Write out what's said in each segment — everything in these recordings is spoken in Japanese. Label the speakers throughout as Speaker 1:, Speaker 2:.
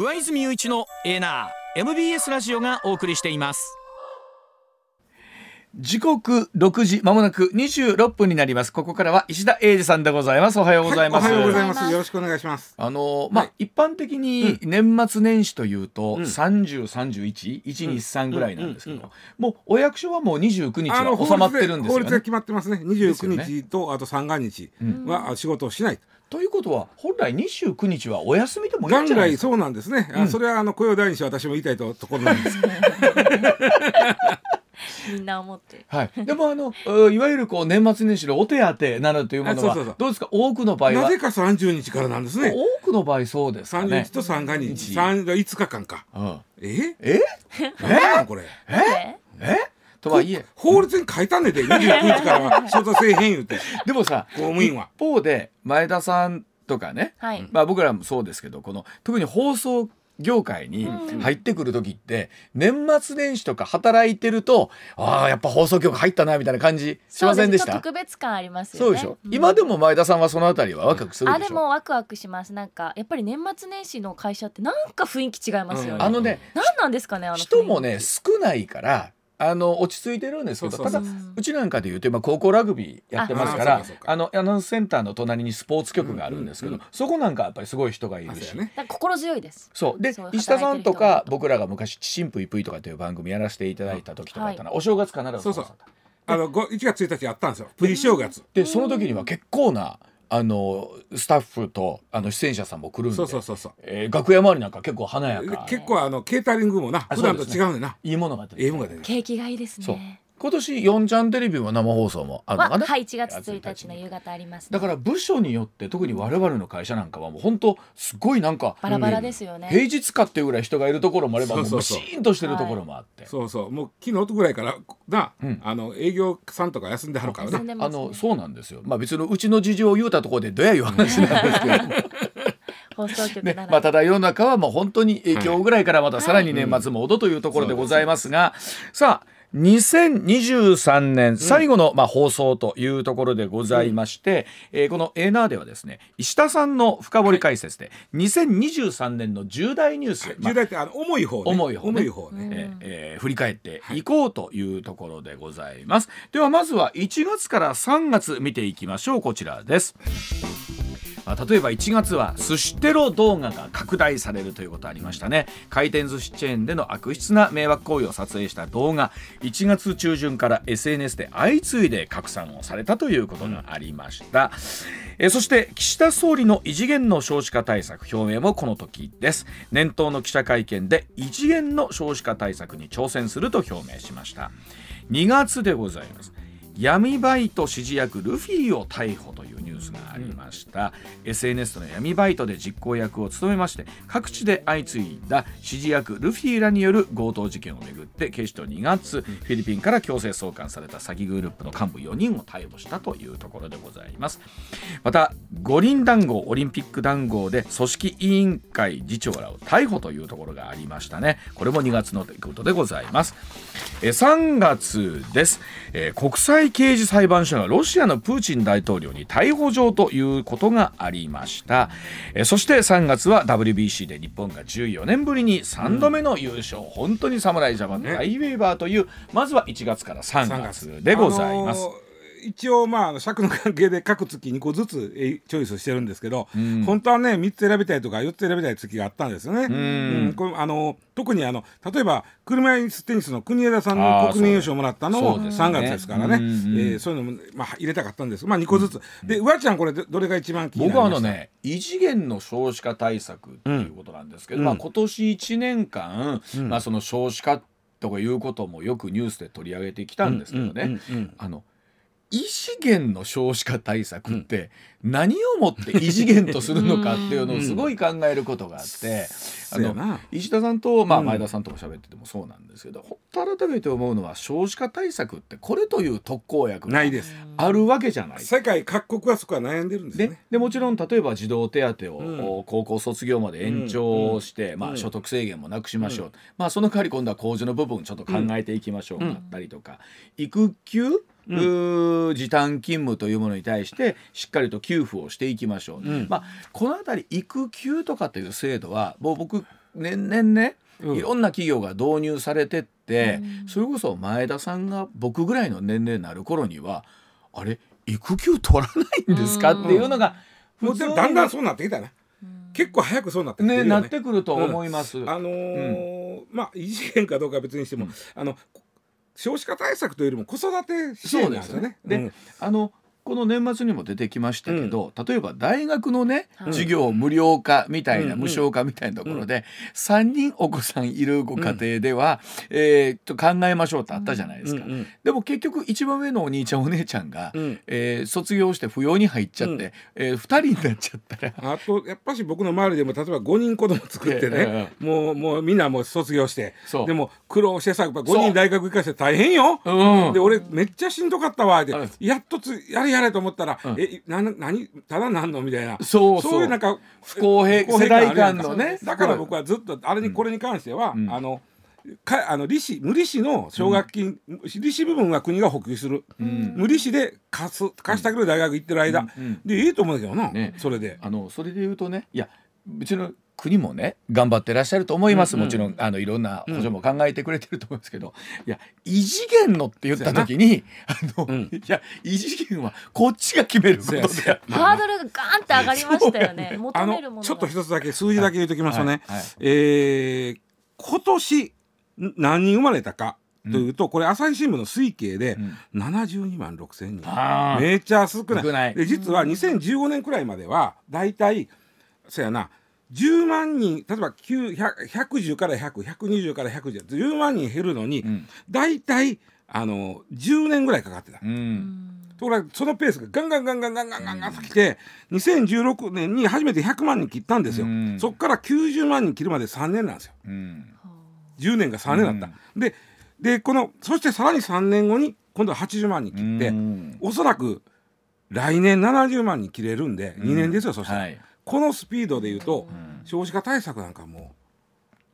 Speaker 1: 上泉雄一のエナー MBS ラジオがお送りしています。
Speaker 2: 時刻6時まもなく26分になります。ここからは石田英二さんでございます。おはようございます、
Speaker 3: はい、おはようございます。よろしくお願いします。
Speaker 2: あのまあ、はい、一般的に年末年始というと、うん、30、31、1、2、3ぐらいなんですけど、もうお役所はもう29日は収まってるんですよね。
Speaker 3: 法律で決まってますね。29日と、あと三が日は仕事をしない。
Speaker 2: ということは本来29日はお休みでもい
Speaker 3: いんじゃないですか？元来そうなんですね、うん、それはあの雇用第二種私も言いたいと ところなんです
Speaker 4: みんな思って。
Speaker 2: はい、でもあの いわゆるこう年末年始のお手当などというものはどうですか？多くの場合は
Speaker 3: なぜか30日からなんですね。
Speaker 2: 多くの場合そうですかね。
Speaker 3: 30日と三が日。三5日間か、うん、え？
Speaker 2: え？
Speaker 3: えこれ？
Speaker 2: え？え？とはいえ
Speaker 3: 法律に書いたんねで29日からは仕事せえへん言うて。
Speaker 2: でもさ
Speaker 3: 公務員は。
Speaker 2: 一方で前田さんとかね、はい、まあ僕らもそうですけどこの特に放送業界に入ってくる時って、年末年始とか働いてるとああやっぱ放送局入ったなみたいな感じしませんでした？
Speaker 4: 特別感あります
Speaker 2: よね。そうでしょ、うん、今でも前田さんはそのあたりはワクワクする
Speaker 4: あでもワクワクします。なんかやっぱり年末年始の会社ってなんか雰囲気違いますよね、うん、
Speaker 2: あのね
Speaker 4: 何なんですかねあの
Speaker 2: 人もね少ないからあの落ち着いてるんですけどただうちなんかでいうと今高校ラグビーやってますからあのアナウンスセンターの隣にスポーツ局があるんですけど、そこなんかやっぱりすごい人がいるし、
Speaker 4: ね、心強いです。
Speaker 2: そう。で石田さんとか僕らが昔「ちしんぷいぷい」とかという番組やらせていただいた時とかあったな、お正月必ず
Speaker 3: そうそう。あの1月1日やったんですよ。プリ正月。
Speaker 2: でその時には結構なあのスタッフとあの出演者さんも来るんで。
Speaker 3: そうそうそうそう、
Speaker 2: えー、楽屋周りなんか結構華やか。
Speaker 3: 結構あのケータリングもな。普段と違うねな。
Speaker 2: いいものが
Speaker 3: 出るいいものが出る
Speaker 4: 景気がいいですね
Speaker 2: 今年四ちゃんテレビも生放送もあるのかな？
Speaker 4: はい1月1日の夕方あります、
Speaker 2: ね、だから部署によって特に我々の会社なんかはもう本当すごいなんか
Speaker 4: バラバラですよね、
Speaker 2: 平日かっていうぐらい人がいるところもあればもうシーンとしてるところもあって、
Speaker 3: そうそう。もう昨日ぐらいからな、うん、あの営業さんとか休んではるからね、
Speaker 2: ね、あのそうなんですよ。まあ別のうちの事情を言うたところでどやいう話なんですけど。
Speaker 4: 放送局ね
Speaker 2: まあ、ただ世の中はもう本当に今日ぐらいからまたさらに年末モードというところでございますが、さあ2023年最後の、まあ、放送というところでございまして、うん、えー、このエーナーではですね石田さんの深掘り解説で、2023年の重大ニュース、
Speaker 3: 重大ってあの重い方、ね、
Speaker 2: 重い方、ね、重い方ね、えーえー、振り返っていこうというところでございます、はい、ではまずは1月から3月見ていきましょう。こちらです例えば1月は寿司テロ動画が拡大されるということありましたね。回転寿司チェーンでの悪質な迷惑行為を撮影した動画。1月中旬から SNS で相次いで拡散をされたということがありました、うん、えそして岸田総理の異次元の少子化対策表明もこの時です。年頭の記者会見で異次元の少子化対策に挑戦すると表明しました。2月でございます。闇バイト指示役ルフィを逮捕というニュースがありました、うん、SNS の闇バイトで実行役を務めまして各地で相次いだ指示役ルフィらによる強盗事件をめぐって警視庁2月、フィリピンから強制送還された詐欺グループの幹部4人を逮捕したというところでございます。また五輪談合オリンピック談合で組織委員会議長らを逮捕というところがありましたね。これも2月の出来事でございます。え3月です、えー、国際刑事裁判所がロシアのプーチン大統領に逮捕状ということがありました、えそして3月は WBC で日本が14年ぶりに3度目の優勝、うん、本当に侍ジャパン大ウェーバーという、まずは1月から3月でございます。
Speaker 3: 一応まあ尺の関係で各月2個ずつチョイスしてるんですけど、うん、本当はね3つ選びたいとか4つ選びたい月があったんですよね。うん、うん、これあの特にあの例えば車椅子テニスの国枝さんの国民優勝をもらったのも3月ですからね。そう、ねえー、そういうのも、まあ、入れたかったんです。まあ2個ずつ、うん、でうわちゃんこれどれが一番気になりま
Speaker 2: 僕はあのね異次元の少子化対策っていうことなんですけど、まあ、今年1年間、まあ、その少子化とかいうこともよくニュースで取り上げてきたんですけどね、あの異次元の少子化対策って何をもって異次元とするのかっていうのをすごい考えることがあってあの石田さんと、まあ、前田さんとか喋っててもそうなんですけど、うん、改めて思うのは少子化対策ってこれという特効薬があるわけじゃない。
Speaker 3: 世界各国はそこは悩んでるんですね。
Speaker 2: でもちろん例えば児童手当を、高校卒業まで延長して、まあ、所得制限もなくしましょう、まあ、その代わり今度は控除の部分ちょっと考えていきましょうだったりとか、育休うん、時短勤務というものに対してしっかりと給付をしていきましょう、うん、まあ、この辺り育休とかという制度はもう僕年々ね、
Speaker 3: うん。
Speaker 2: いろんな企業が導入されてって、
Speaker 4: うん。
Speaker 2: それこそ前田さんが僕ぐらいの年齢になる頃にはあれ育休取らないんですか、
Speaker 4: うん
Speaker 2: っていうのが
Speaker 3: もうでもだんだんそうなってきたね。
Speaker 4: うん。
Speaker 3: 結構早くそうなってきてる
Speaker 2: ね。
Speaker 3: ね
Speaker 2: ってくると思います。
Speaker 3: あのーまあ異次元かどうかは別にしても、
Speaker 2: うん。
Speaker 3: あのこ少子化対策というよりも子育て支援なんですよね。
Speaker 2: そうですねであのこの年末にも出てきましたけど、例えば大学のね、
Speaker 4: はい。
Speaker 2: 授業無料化みたいな、
Speaker 3: うん
Speaker 2: 無償化みたいなところで、3人お子さんいるご家庭では、えと考えましょうってあったじゃないですか。でも結局一番上のお兄ちゃんお姉ちゃんが、
Speaker 3: うん。
Speaker 2: えー卒業して扶養に入っちゃって、
Speaker 3: うん。
Speaker 2: えー、2人になっちゃったら。
Speaker 3: あとやっぱし僕の周りでも例えば5人子供作ってね、もうもうみんなもう卒業してでも苦労してさやっぱ5
Speaker 2: そう。
Speaker 3: 人大学行かせて大変よ。
Speaker 2: うん。
Speaker 3: で俺めっちゃしんどかったわって、
Speaker 2: うん。
Speaker 3: やっとつやれやれと思ったら、
Speaker 2: うん
Speaker 3: えな何ただなんのみたいな
Speaker 2: そうそう
Speaker 3: いうなんか
Speaker 2: 不公平
Speaker 3: 不公平
Speaker 2: 世代間のね
Speaker 3: だから僕はずっとあれにこれに関しては、
Speaker 2: うん
Speaker 3: あのかあの利子無利子の奨学金、利子部分は国が補給する、
Speaker 2: ん
Speaker 3: 無利子で貸す貸してあげる大学行ってる間、
Speaker 2: うんうん
Speaker 3: でいいと思うんだけどな、
Speaker 2: ね
Speaker 3: それで。
Speaker 2: あのそれで言うとねいや別の国もね頑張ってらっしゃると思います、
Speaker 3: うんうん。
Speaker 2: もちろんあのいろんな補助も考えてくれてると思うんですけど、いや異次元のって言った時にあの、
Speaker 3: うん。
Speaker 2: いや異次元はこっちが決めることで
Speaker 4: ハードルがガーンって上がりましたよね。
Speaker 3: あ
Speaker 4: 求めるもの
Speaker 3: ちょっと一つだけ数字だけ言うときますとね、
Speaker 2: はいはい。
Speaker 3: えー今年ん何人生まれたかというと、これ朝日新聞の推計で
Speaker 2: うん。
Speaker 3: 72万6千人、めっちゃ少ない。
Speaker 2: 少ない。
Speaker 3: で実は2015年くらいまではだいたいそやな10万人例えば9 100 110から100120から110 10万人減るのに、
Speaker 2: うん
Speaker 3: だいたいあの10年ぐらいかかってた。
Speaker 2: うん
Speaker 4: うん
Speaker 3: ところがそのペースがガンガンガンガンガンガンガンガンときて2016年に初めて100万人切ったんですよ、
Speaker 2: うん
Speaker 3: そこから90万人切るまで3年なんですよ
Speaker 2: うん
Speaker 3: 10年が3年だった、ででこのそしてさらに3年後に今度は80万人切って、
Speaker 2: うん
Speaker 3: おそらく来年70万人切れるんで2年ですよ、そしたら、
Speaker 2: はい
Speaker 3: このスピードでいうと、
Speaker 2: ん。
Speaker 3: 少子化対策なんかも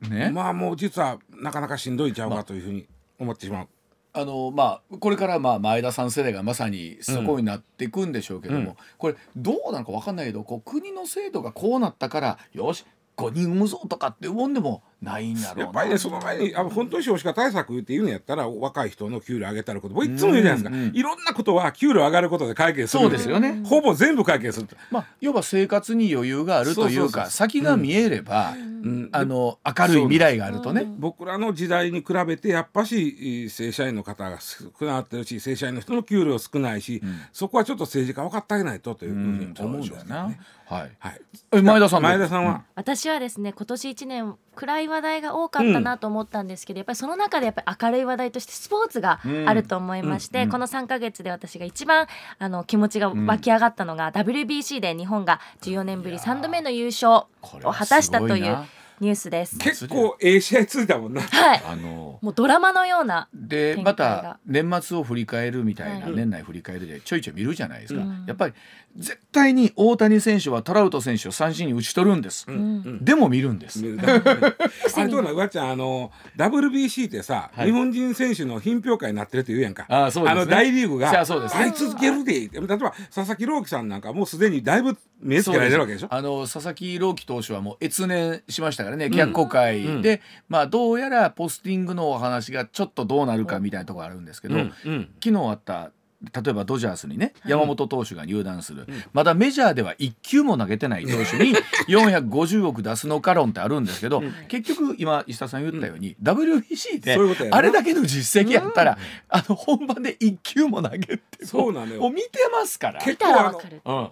Speaker 2: ね、
Speaker 3: まあもう実はなかなかしんどいちゃうかというふうに思ってしまう。
Speaker 2: あのまあこれからまあ前田さん世代がまさにそこになっていくんでしょうけども、
Speaker 3: うん。
Speaker 2: これどうなのか分かんないけどこう国の制度がこうなったからよし5人産むぞとかっていうもんでもないんだろうな。
Speaker 3: やっぱりねその前にあの本当に少子化対策っていうのやったら若い人の給料上げたらこと僕いつも言うじゃないですか、
Speaker 2: うんうん
Speaker 3: いろんなことは給料上がることで解決する
Speaker 2: そうですよね。
Speaker 3: ほぼ全部解決すると、
Speaker 2: まあ要は生活に余裕があるというか
Speaker 3: そうそうそう
Speaker 2: 先が見えれば、
Speaker 3: うん。
Speaker 2: あの明るい未来があるとね、
Speaker 3: 僕らの時代に比べてやっぱし正社員の方が少なくなってるし正社員の人の給料少ないし、
Speaker 2: ん。
Speaker 3: そこはちょっと政治家分かってあげないとというふう
Speaker 2: うん。
Speaker 3: に思うんですよ
Speaker 2: な。
Speaker 3: ね。
Speaker 2: はい。
Speaker 3: はい、
Speaker 2: え前田さん
Speaker 3: 前田さんは、
Speaker 4: 私はですね今年1年暗い話題が多かったなと思ったんですけど、やっぱりその中でやっぱり明るい話題としてスポーツがあると思いまして、
Speaker 2: うん。
Speaker 4: この3ヶ月で私が一番あの気持ちが湧き上がったのが、WBC で日本が14年ぶり3度目の優勝を果たしたというニュースです。
Speaker 3: 結構ええ試合ついたもんな。
Speaker 4: はい。
Speaker 2: あの
Speaker 4: もうドラマのような
Speaker 2: でまた年末を振り返るみたいな、
Speaker 4: はい。
Speaker 2: 年内振り返るでちょいちょい見るじゃないですか、
Speaker 4: うん。
Speaker 2: やっぱり絶対に大谷選手はトラウト選手を三振に打ち取るんです、
Speaker 4: ん
Speaker 2: でも見るんです、
Speaker 3: あれどうなのうわちゃんあの WBC ってさ、
Speaker 2: はい。
Speaker 3: 日本人選手の品評会になってるって言うやんか。
Speaker 2: あそうですね。
Speaker 3: の大リーグが
Speaker 2: じゃあそうです。ね
Speaker 3: 買い続けるで。例えば佐々木朗希さんなんかもうすでにだいぶ目つけられてるわけでしょ。
Speaker 2: あの佐々木朗希投手はもう越年しましたからね脚光会で、まあどうやらポスティングのお話がちょっとどうなるかみたいなところあるんですけど、
Speaker 3: うん。うん。
Speaker 2: 昨日あった例えばドジャースにね山本投手が入団する、まだメジャーでは1球も投げてない投手に 450億出すのか論ってあるんですけど、結局今石田さん言ったように、WBC
Speaker 3: ういうことやな
Speaker 2: あれだけの実績やったら、あの本番で1球も投げて
Speaker 3: そうなのよ
Speaker 2: 見てますから。
Speaker 3: 結
Speaker 4: 見たらわかる。
Speaker 2: うん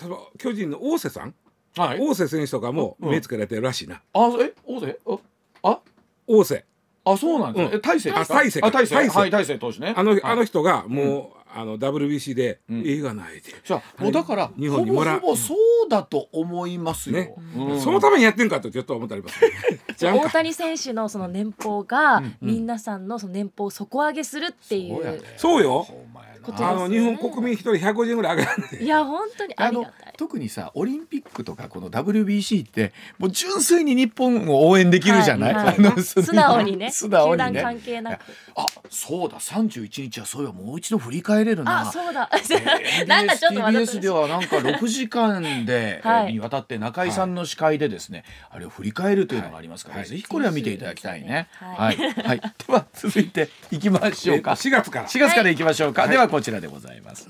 Speaker 3: 例えば巨人の大瀬さん
Speaker 2: はい、
Speaker 3: 大瀬選手とかも
Speaker 2: うん。
Speaker 3: 目つけられてるらしいな。
Speaker 2: あえ大勢ああ？
Speaker 3: 大瀬
Speaker 2: あそうなんですね、
Speaker 3: うん。
Speaker 2: え大勢
Speaker 3: あ大勢か。
Speaker 2: あ大勢。
Speaker 3: 大勢。
Speaker 2: はい大勢投手ね。
Speaker 3: あの,、
Speaker 2: はい。
Speaker 3: あの人がもう、あの WBC で
Speaker 2: ん。
Speaker 3: 映画ないで、
Speaker 2: じゃあもうだから
Speaker 3: 日本にもらう。
Speaker 2: ほぼほぼそうだと思いますよ、
Speaker 3: ね。
Speaker 2: うん。
Speaker 3: そのためにやってんかとちょっと思ったります
Speaker 4: 大谷選手のその年俸が、
Speaker 2: ん。
Speaker 4: 皆さんのその年俸を底上げするっていう。
Speaker 2: そう
Speaker 3: よ
Speaker 2: ほんまや
Speaker 4: ことですよね。
Speaker 3: あの日本国民一人150円ぐらい上がるんで
Speaker 4: いや本当にあ
Speaker 2: あの
Speaker 4: りがたい。
Speaker 2: 特にさオリンピックとかこの WBC ってもう純粋に日本を応援できるじゃない、
Speaker 4: はいはい
Speaker 2: あの
Speaker 4: 素直にね
Speaker 2: 素直にね。
Speaker 4: 関係なく。
Speaker 2: あそうだ31日はそういえばもう一度振り返れるな。
Speaker 4: あそうだ。
Speaker 2: えー
Speaker 4: なんかちょっと
Speaker 2: TBS ではなんか6時間で、
Speaker 4: はい。
Speaker 2: えーにわたって中井さんの司会でですね、あれを振り返るというのがありますから、
Speaker 3: はい。
Speaker 2: ぜひこれは見ていただきたいね。は、
Speaker 4: はい。い。
Speaker 2: はい、では続いていきましょうか。
Speaker 3: えっと4月から。
Speaker 2: 4月からいきましょうか。ではこちらでございます。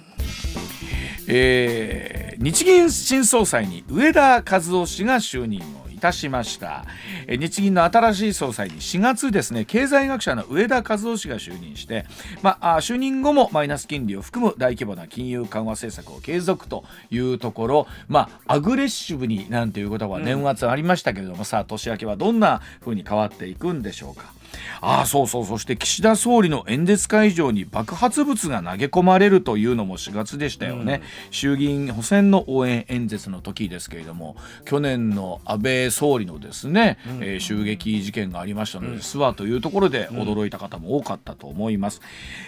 Speaker 2: えー日銀新総裁に上田和夫氏が就任をいたしました日銀の新しい総裁に4月ですね経済学者の上田和夫氏が就任して、まあ、就任後もマイナス金利を含む大規模な金融緩和政策を継続というところ、まあ、アグレッシブになんていうことは年末ありましたけれども、さあ年明けはどんな風に変わっていくんでしょうか。ああそうそう。そして岸田総理の演説会場に爆発物が投げ込まれるというのも4月でしたよね、衆議院補選の応援演説の時ですけれども去年の安倍総理のですね、えー襲撃事件がありましたので、諏訪というところで驚いた方も多かったと思います、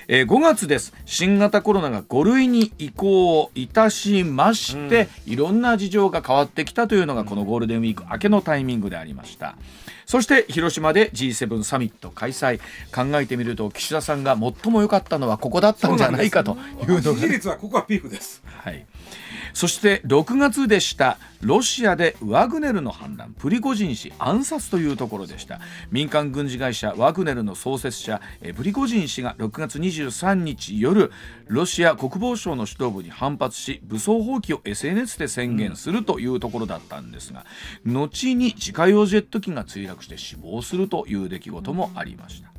Speaker 2: えー5月です。新型コロナが5類に移行いたしまして、いろんな事情が変わってきたというのがこのゴールデンウィーク明けのタイミングでありました。そして広島で G7 サミット開催。考えてみると岸田さんが最も良かったのはここだったんじゃないかというの
Speaker 3: 支
Speaker 2: が
Speaker 3: 持率はここはピークです。
Speaker 2: はい、そして6月でした。ロシアでワグネルの反乱。プリゴジン氏暗殺というところでした。民間軍事会社ワグネルの創設者プリゴジン氏が6月23日夜ロシア国防省の指導部に反発し武装蜂起を SNS で宣言するというところだったんですが、後に自家用ジェット機が墜落して死亡するという出来事もありました。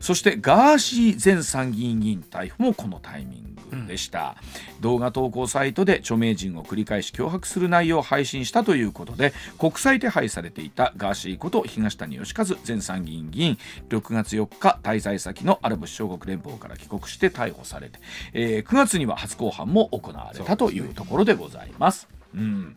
Speaker 2: そしてガーシー前参議院議員逮捕もこのタイミング。でした、動画投稿サイトで著名人を繰り返し脅迫する内容を配信したということで国際手配されていたガーシーこと東谷義和前参議院議員6月4日滞在先のアラブ首長国連邦から帰国して逮捕されて、えー9月には初公判も行われたというところでございます。うん。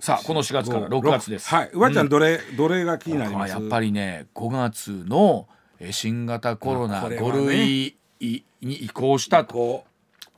Speaker 2: さあこの4月から6月です。
Speaker 3: はい、うわちゃんどれ、どれが気になります？
Speaker 2: まあやっぱりね5月のえー新型コロナ
Speaker 3: あこれはね。
Speaker 2: 5類に移行したと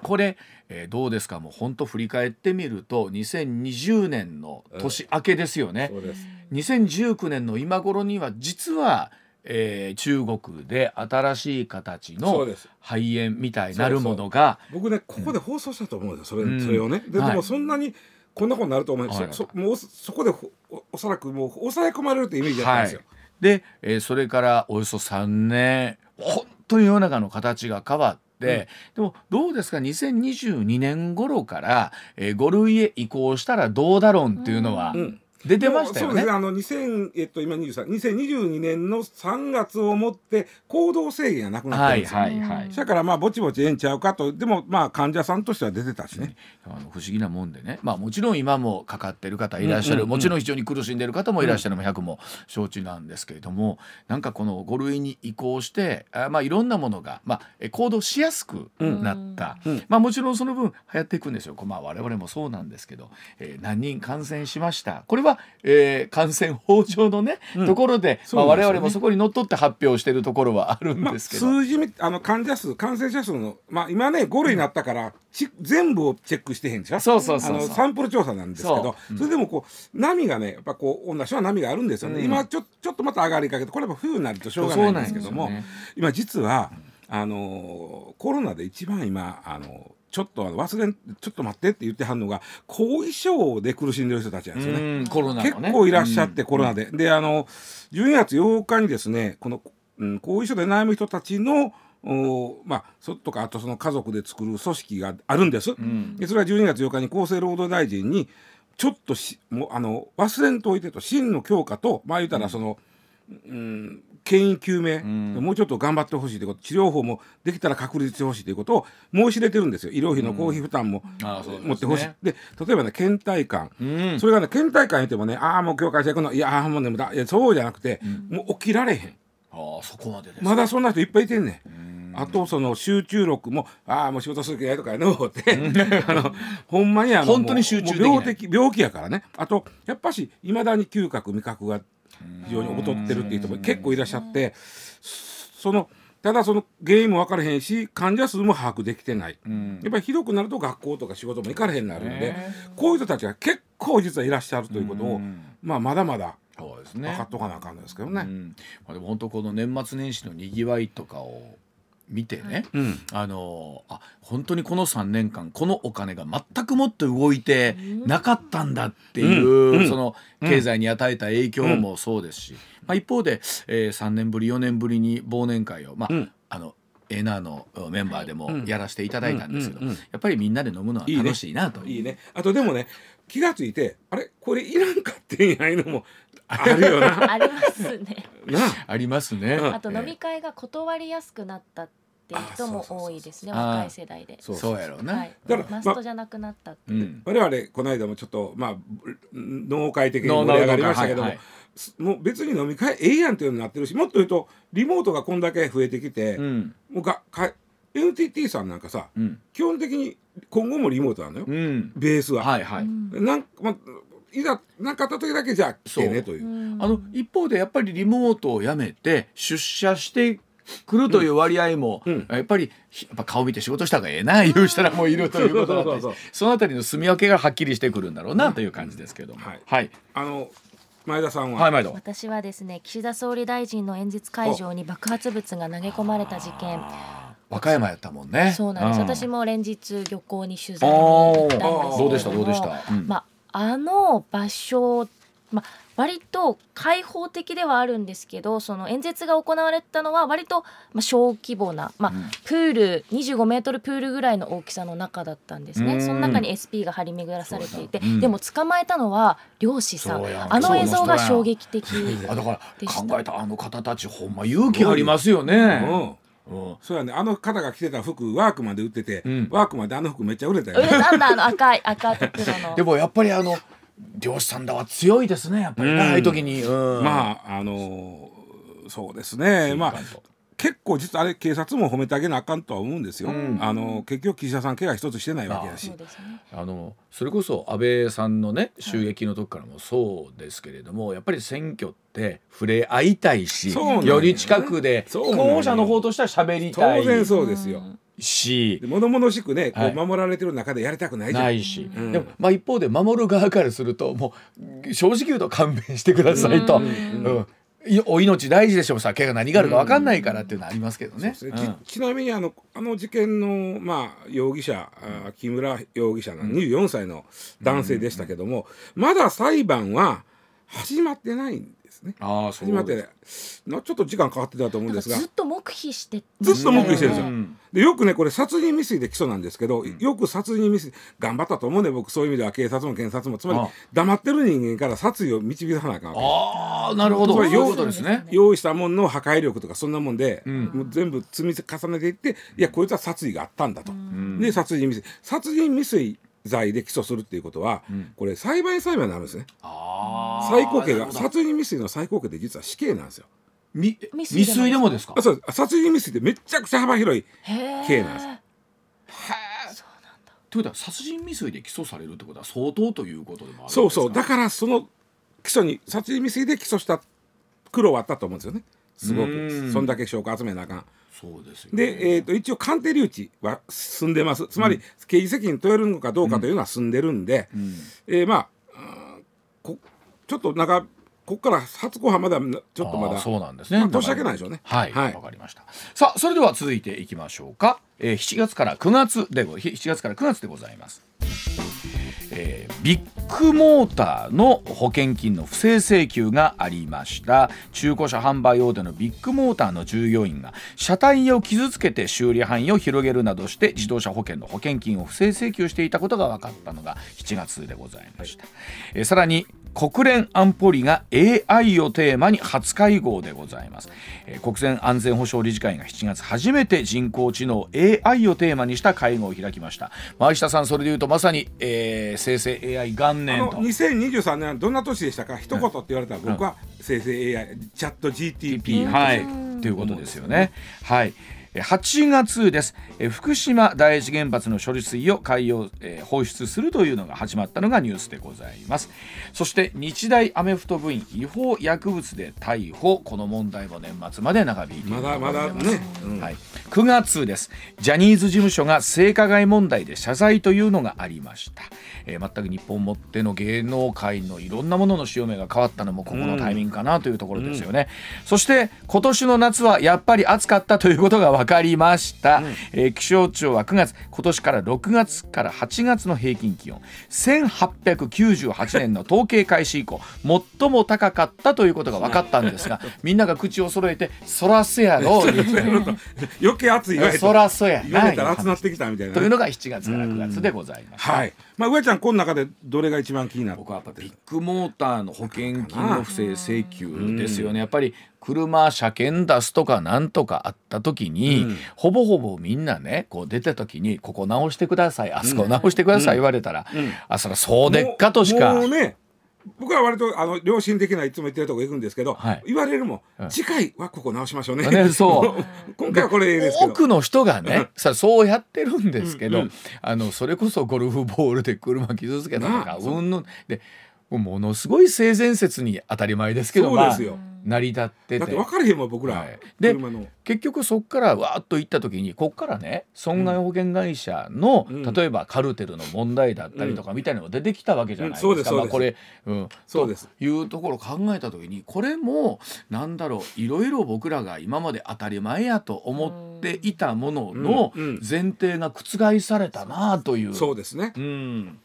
Speaker 3: こ
Speaker 2: これ、えーどうですか？もう本当振り返ってみると2020年の年明けですよ
Speaker 3: う、
Speaker 2: ね
Speaker 3: そうです。
Speaker 2: 2019年の今頃には実は、えー中国で新しい形の肺炎みたいなるものが
Speaker 3: 僕ね、ここで放送したと思うんですよ。それ、
Speaker 2: うん
Speaker 3: それをね。で、
Speaker 2: はい
Speaker 3: でも、そんなに。こんなことになると思うんですよ。
Speaker 2: はい
Speaker 3: そもうそこでほおおそらくもう抑え込まれるってイメージだったんですよ。
Speaker 2: で、えーそれからおよそ3年本当に世の中の形が変わって、でもどうですか？2022年頃から、えー、5類へ移行したらどうだろうっていうのは。
Speaker 3: うん
Speaker 2: 出てましたよね
Speaker 3: そうですね。。あの2000えっと今23 2022年の3月をもって行動制限がなくなった
Speaker 2: はい
Speaker 3: んですよ。
Speaker 2: はいはい。
Speaker 3: だからまあぼちぼちええんちゃうかとでもまあ患者さんとしては出てたしね。
Speaker 2: あの不思議なもんでね、まあ、もちろん今もかかってる方いらっしゃる、もちろん非常に苦しんでる方もいらっしゃるのも100も承知なんですけれどもなんかこの5類に移行してあ、まあ、いろんなものが、まあ、え行動しやすくなった、
Speaker 3: うん
Speaker 2: まあ、もちろんその分流行っていくんですよ、まあ、我々もそうなんですけど、えー何人感染しましたこれは、えー感染法上のね、
Speaker 3: うん。
Speaker 2: ところで、まあ、我々もそこにのっとって発表しているところはあるん
Speaker 3: まあ、
Speaker 2: ですけど。
Speaker 3: 数字みあの患者数感染者数のまあ今ね5類になったから、し全部をチェックしてへんじゃん。
Speaker 2: そうそうそう
Speaker 3: サンプル調査なんですけど。
Speaker 2: そう。
Speaker 3: そ,、れでもこう波がねやっぱこう同じような波があるんですよね、
Speaker 2: うん。
Speaker 3: 今ちょちょっとまた上がりかけてこれは冬になるとしょうがないんですけども、
Speaker 2: ね
Speaker 3: 今実はあのコロナで一番今あのちょっとあの忘れんちょっと待ってって言ってはんのが後遺症で苦しんでる人たちなんですよね。
Speaker 2: うんコロナのね
Speaker 3: 結構いらっしゃって、
Speaker 2: うん
Speaker 3: コロナで。であの12月8日にですねこの、うん、後遺症で悩む人たちのおまあ、そとかあとその家族で作る組織があるんです。
Speaker 2: ん
Speaker 3: でそれは12月8日に厚生労働大臣にちょっとしもうあの忘れんといてと真の強化とまあ言うたらその、うん、原因究明、
Speaker 2: ん。
Speaker 3: もうちょっと頑張ってほしいということ治療法もできたら確立してほしいということを申し入れてるんですよ。医療費の公費負担も、
Speaker 2: うですね。
Speaker 3: 持ってほしい。で例えばね倦怠感、
Speaker 2: うん。
Speaker 3: それがね倦怠感言ってもねああもう今日会社行くのいやもう眠たい。やそうじゃなくて、もう起きられへん。
Speaker 2: ああそこまでです
Speaker 3: まだそんな人いっぱいいてんねん。あとその集中力もああもう仕事する気ないとかやの？う って。あのほんまにあの
Speaker 2: 本当に集中
Speaker 3: 病的病気やからね。あとやっぱしいまだに嗅覚味覚が非常に劣ってるっていう人も結構いらっしゃってそのただその原因も分からへんし患者数も把握できてない、
Speaker 2: うん。
Speaker 3: やっぱりひどくなると学校とか仕事も行かれへんなるので
Speaker 2: ね。
Speaker 3: こういう人たちが結構実はいらっしゃるということを、
Speaker 2: うん。
Speaker 3: まあ、まだまだ
Speaker 2: そうですね。
Speaker 3: 分かっとかなあかんのですけどね。
Speaker 2: うん。まあ、でも本当この年末年始のにぎわいとかを見てね、
Speaker 3: うん。
Speaker 2: あのあ本当にこの3年間このお金が全くもって動いてなかったんだっていう、
Speaker 3: うん。うん。
Speaker 2: その経済に与えた影響もそうですし、まあ、一方で、えー、3年ぶり4年ぶりに忘年会を、まあ
Speaker 3: うん。
Speaker 2: あのエナーのメンバーでもやらせていただいたんですけど、
Speaker 3: うんうんうん
Speaker 2: やっぱりみんなで飲むのはい
Speaker 3: いね
Speaker 2: 楽しいなと
Speaker 3: いいね。あとでもね気がついてあれこれいらんかっていないのもあるよな。
Speaker 4: ありますね。
Speaker 3: な
Speaker 2: あ。りますね。
Speaker 3: うん。
Speaker 4: あと飲み会が断りやすくなったっていう人も多いですね
Speaker 2: あそう。そうそう
Speaker 4: 若い世代で。
Speaker 3: そう
Speaker 2: そうやろうな、
Speaker 4: はい。
Speaker 3: だから
Speaker 4: マストじゃなくなったっていう、
Speaker 2: うん。
Speaker 3: 我々この間もちょっとまあ農会的に盛り上がりましたけども、
Speaker 2: はいはい。
Speaker 3: もう別に飲み会ええやんっていうのになってるしもっと言うとリモートがこんだけ増えてきて、
Speaker 2: うん。
Speaker 3: もうがか NTT さんなんかさ
Speaker 2: うん。
Speaker 3: 基本的に今後もリモートなのよ、
Speaker 2: うん。
Speaker 3: ベースは。
Speaker 2: はいはい、
Speaker 4: うん。
Speaker 3: なんまあいざなんかあった時だけじゃあ来てねという。
Speaker 4: うん。
Speaker 2: あの一方でやっぱりリモートをやめて出社してくるという割合も、
Speaker 3: うん。
Speaker 2: やっぱりひやっぱ顔見て仕事した方がええな言う人らもいるということだったり
Speaker 3: そ
Speaker 2: のあたりの住み分けがはっきりしてくるんだろうなという感じですけども、
Speaker 3: はい。
Speaker 2: はい。
Speaker 3: あの前田さんは、
Speaker 2: はい
Speaker 4: 私はですね岸田総理大臣の演説会場に爆発物が投げ込まれた事件。
Speaker 2: 和歌山やったもんね。
Speaker 4: そうなんです、
Speaker 2: ん。
Speaker 4: 私も連日漁港に取材に行ったんですけれども
Speaker 2: どうでした？どうでした、うん。
Speaker 4: まあ、あの場所、まあ、割と開放的ではあるんですけどその演説が行われたのは割と、まあ、小規模な、まあ
Speaker 2: うん。
Speaker 4: プール25メートルプールぐらいの大きさの中だったんです
Speaker 2: うん。
Speaker 4: ねその中に SP が張り巡らされていて、
Speaker 2: そうん。
Speaker 4: でも捕まえたのは漁師さん。あの映像が衝撃的
Speaker 2: あだから考えたあの方たちほんま勇気ありますよね。
Speaker 3: うん。
Speaker 2: うん。
Speaker 3: そうやね。あの方が着てた服ワークマンで売ってて、
Speaker 2: うん。
Speaker 3: ワークマンであの服めっちゃ売れたよ
Speaker 4: 売れ
Speaker 3: ね。
Speaker 4: たんだあの赤い赤と黒の。
Speaker 2: でもやっぱりあの漁師さんだは強いですねやっぱりね、
Speaker 3: うん。
Speaker 2: ああいう時に、うん、
Speaker 3: まああのーそうですね。まあ結構実はあれ警察も褒めてあげなあかんとは思うんですよ。
Speaker 2: うん。
Speaker 3: あの結局岸田さん怪我一つしてないわけだし。
Speaker 2: あのそれこそ安倍さんのね襲撃の時からもそうですけれども、やっぱり選挙って触れ合いたいし、
Speaker 3: そうなんだよ
Speaker 2: より近くで候補者の方としては喋りたい。
Speaker 3: 当然そうですよ。
Speaker 2: し
Speaker 3: で。物々しくねこ
Speaker 2: はい。う
Speaker 3: 守られてる中でやりたくないじゃん。
Speaker 2: ないし、
Speaker 3: うん。
Speaker 2: でも、まあ、一方で守る側からするともう正直言うと勘弁してくださいと、
Speaker 4: うん。
Speaker 2: うん。いお命大事でしょうさ怪我何があるか分かんないからっていうのはありますけどね。
Speaker 3: そうですね。ちちなみにあのあの事件の、まあ、容疑者、木村容疑者の24歳の男性でしたけども、まだ裁判は始まってないんですね。
Speaker 2: ああそう
Speaker 3: 始まってない。なちょっと時間かかってたと思うんですが。
Speaker 4: ずっと黙秘して
Speaker 3: ずっと黙秘してるんですよ。
Speaker 2: うん。
Speaker 3: でよくねこれ殺人未遂で起訴なんですけど、よく殺人未遂頑張ったと思うね僕そういう意味では警察も検察も。つまり黙ってる人間から殺意を導かなあかん
Speaker 2: ああなるほど。そういうことですね。
Speaker 3: 用意したものの破壊力とかそんなもんで、
Speaker 2: ん。
Speaker 3: もう全部積み重ねていっていやこいつは殺意があったんだと、
Speaker 2: ん。
Speaker 3: で殺人未遂。殺人未遂罪で起訴するっていうことは、
Speaker 2: ん。
Speaker 3: これ裁判員裁判になるんですね。
Speaker 2: ああ
Speaker 3: 最高刑が殺人未遂の最高刑って実は死刑なんですよ。
Speaker 2: み
Speaker 4: 未遂でも
Speaker 2: 未遂でもですか？
Speaker 3: あ。そうです殺人未遂ってめちゃくちゃ幅広い。刑なんです
Speaker 2: ということは殺人未遂で起訴されるってことは相当ということでもあるんですか？
Speaker 3: そうそう。だからその起訴に殺人未遂で起訴した苦労はあったと思うんですよねすご
Speaker 2: うん
Speaker 3: くそんだけ証拠集めなあかん
Speaker 2: そうですよ、ね。
Speaker 3: で、えー、と一応鑑定留置は進んでますつまり刑事責任問えるのかどうかというのは進んでるんで、
Speaker 2: うん
Speaker 3: えーまあこちょっとなんかここから初公判まではちょっとまだ
Speaker 2: そうなんですね。
Speaker 3: まあ年明けないでしょうね
Speaker 2: はい、わ、
Speaker 3: はい
Speaker 2: かりました。さあ、それでは続いていきましょうか。えー、7月から9月でご、7月から9月でございます。えービッグモーターの保険金の不正請求がありました。中古車販売大手のビッグモーターの従業員が車体を傷つけて修理範囲を広げるなどして自動車保険の保険金を不正請求していたことが分かったのが7月でございました、えーさらに国連安保理が AI をテーマに初会合でございます、えー国連安全保障理事会が7月初めて人工知能 AI をテーマにした会合を開きました。前下さんそれでいうとまさに、えー生成 AI 元年と。
Speaker 3: 2023年はどんな年でしたか？一言って言われたら僕は生成 AI チャット GTP
Speaker 2: はい。ということですよね。はい8月です。福島第一原発の処理水を海洋放出するというのが始まったのがニュースでございます。そして日大アメフト部員違法薬物で逮捕。この問題も年末まで長引いている
Speaker 3: まだまだね、
Speaker 2: はい、9月です。ジャニーズ事務所が性加害問題で謝罪というのがありました、えー、全く日本もっての芸能界のいろんなものの潮目が変わったのもここのタイミングかなというところですよね、うん、そして今年の夏はやっぱり暑かったということが分かりました、うん、えー、気象庁は9月今年から6月から8月の平均気温。1898年の統計開始以降最も高かったということが分かったんですが みんなが口を揃えて「そらせやろ」
Speaker 3: 余計暑い
Speaker 2: 言われそらそや
Speaker 3: 言われたら暑なってきたみたいな、
Speaker 2: というのが7月から9月でございます、
Speaker 3: はいまあ上ちゃんこの中でどれが一番気になる？
Speaker 2: 僕はやっぱビッグモーターの保険金の不正請求ですよね。やっぱり車車検出すとかなんとかあった時に、うん、ほぼほぼみんなねこう出た時にここ直してくださいあそこ直してください言われたら、うん。うん、あそらそうでっかとしか。
Speaker 3: ね僕は割とあの良心的ないつも言ってるとこ行くんですけど、はい、言われるも、うん、次回はここ直しましょうね。ね
Speaker 2: そう。
Speaker 3: 今回はこれです
Speaker 2: 多くの人がねさそうやってるんですけど、うん。うん、あのそれこそゴルフボールで車傷つけたとかうんぬん。でものすごい性善説に当たり前ですけど成り立ってて。
Speaker 3: だって分かれへんもん僕ら、はい、
Speaker 2: で結局そこからわーっと行った時にこっからね損害保険会社の、うん、例えばカルテルの問題だったりとかみたいなのが出てきたわけじゃないですか、うん、まあ、これ、うん、そうです。というところを考えた時にこれもなんだろういろいろ僕らが今まで当たり前やと思っていたものの前提が覆されたなという。
Speaker 3: そうですね、うん、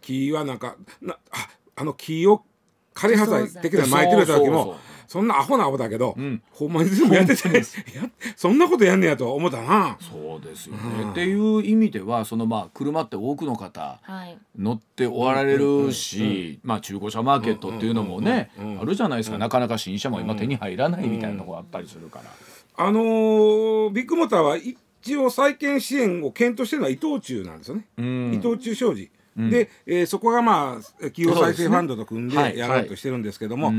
Speaker 3: 木はなんかなああの木を枯葉剤的な巻いてる時もそんなアホなアホだけど、うん、ほんまに全部やってて そんなことやんねやと思ったな。
Speaker 2: そうですよね、うん、っていう意味ではそのまあ車って多くの方乗っておられるし、まあ中古車マーケットっていうのもね、あるじゃないですか、なかなか新車も今手に入らないみたいなとこあったりするから。
Speaker 3: あのー、ビッグモーターは一応再建支援を検討してるのは伊藤忠なんですよね、伊藤忠商事で、えー、そこがまあ企業再生ファンドと組んでやろうとしてるんですけども、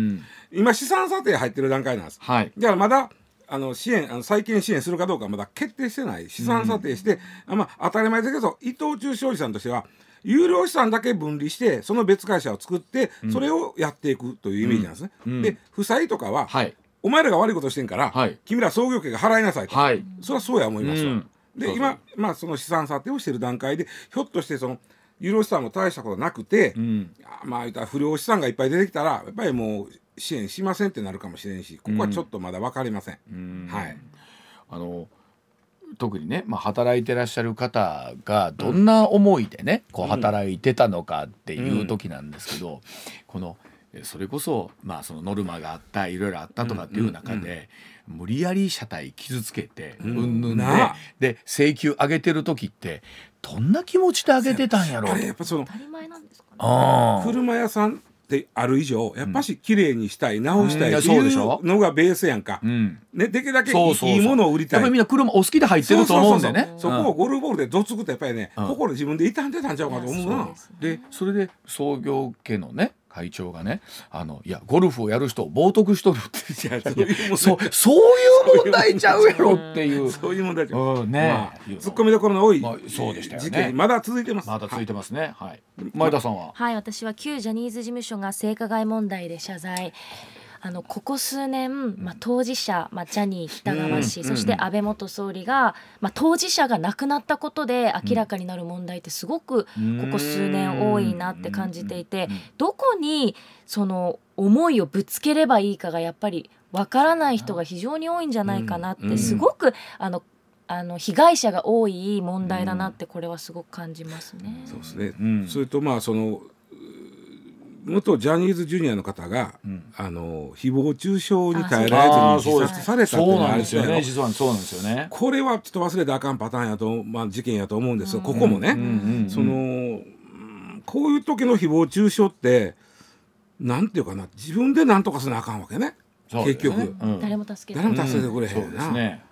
Speaker 3: 今資産査定入ってる段階なんです。はい、だからまだあの支援あの再建支援するかどうかまだ決定してない資産査定して、うん、まあ、当たり前ですけど伊藤忠商事さんとしては有料資産だけ分離してその別会社を作ってそれをやっていくというイメージなんですね。うん、で負債とかは、はい、お前らが悪いことしてんから、はい、君ら創業家が払いなさいと、はい、それはそうや思いますわ。で今、まあ、その資産査定をしている段階でひょっとしてその有料資産も大したことなくて、うん、まあ不良資産がいっぱい出てきたらやっぱりもう支援しませんってなるかもしれんしここはちょっとまだ分かりません。うん、はい。
Speaker 2: あの特にね、まあ、働いてらっしゃる方がどんな思いでね、うん、こう働いてたのかっていう時なんですけど、うん、このそれこそ、まあ、そのノルマがあったいろいろあったとかっていう中で、無理やり車体傷つけてうん。ぬんでで請求上げてる時ってどんな気持ちで上げてたんやろ
Speaker 3: あれやっぱその当たり前なんですかね。車屋さんである以上やっぱし綺麗にしたい、直したいっていうのがベースやんか、うん、ね、できるだけいいものを売りたい。
Speaker 2: やっぱりみんな車お好きで入ってると思うんでね。
Speaker 3: そこをゴルフボールでどつくとやっぱりね、心自分で傷んでたんちゃうかと思うな。
Speaker 2: でそれで創業家のね会長がねあのいやゴルフをやる人を冒涜しとるってそう そういう問題ちゃうやろっていう。
Speaker 3: そういう問題ちゃう、うんねまあ、突っ込みどころの多い、まあ、
Speaker 2: そうでしたよね。
Speaker 3: まだ続いてます。
Speaker 2: まだ続いてますね。はい、前田さんは？
Speaker 4: はい私は旧ジャニーズ事務所が性加害問題で謝罪あのここ数年、まあ、当事者、まあ、ジャニー喜多川氏、そして安倍元総理が、まあ、当事者が亡くなったことで明らかになる問題ってすごくここ数年多いなって感じていてどこにその思いをぶつければいいかがやっぱりわからない人が非常に多いんじゃないかなってすごくあのあの被害者が多い問題だなってこれはすごく感じますね。
Speaker 3: そうですね、うん、それとまあその元ジャニーズジュニアの方が、うん、あの誹謗中傷に耐えられずに自殺されたっていうのがあるんですよね。
Speaker 2: 実はそうなんですよね。
Speaker 3: これはちょっと忘れてあかんパターンやと、まあ、事件やと思うんですよ、ここもね、そのこういう時の誹謗中傷ってなんていうかな自分で何とかせなあかんわけね。結局、
Speaker 4: 誰も助
Speaker 3: け誰も助けてくれへんな、
Speaker 2: そうですね、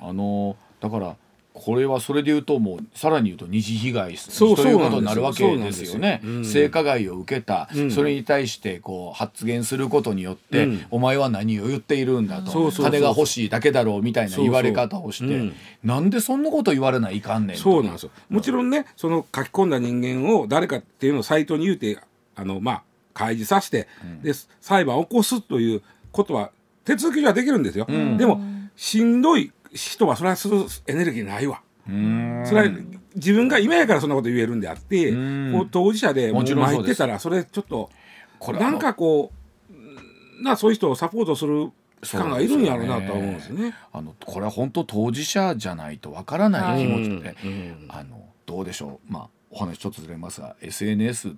Speaker 2: あのだからこれはそれで言うともうさらに言うと二次被害
Speaker 3: そう
Speaker 2: ということになるわけで
Speaker 3: ですよ
Speaker 2: ね。
Speaker 3: よ。うん。
Speaker 2: 性加害を受けた、
Speaker 3: うん。
Speaker 2: それに対してこう発言することによって、
Speaker 3: うん。
Speaker 2: お前は何を言っているんだと、金が欲しいだけだろうみたいな言われ方をして、なんでそんなこと言われないかんねんと。
Speaker 3: そうなんですよ。もちろんねその書き込んだ人間を誰かっていうのをサイトに言うてあのまあ開示させて、で裁判を起こすということは手続き上はできるんですよ、でもしんどい人はそれはするエネルギーないわ。それは自分が今やからそんなこと言えるんであって、う当事者でもう
Speaker 2: もちろんそうです
Speaker 3: 参ってたらそれちょっとなんかこうなそういう人をサポートする機関がいるんやろうなとは思うんですよね。
Speaker 2: あのこれは本当当事者じゃないとわからない気持ちで、
Speaker 3: うん。
Speaker 2: あのどうでしょう。まあお話ちょっとずれますが SNS っ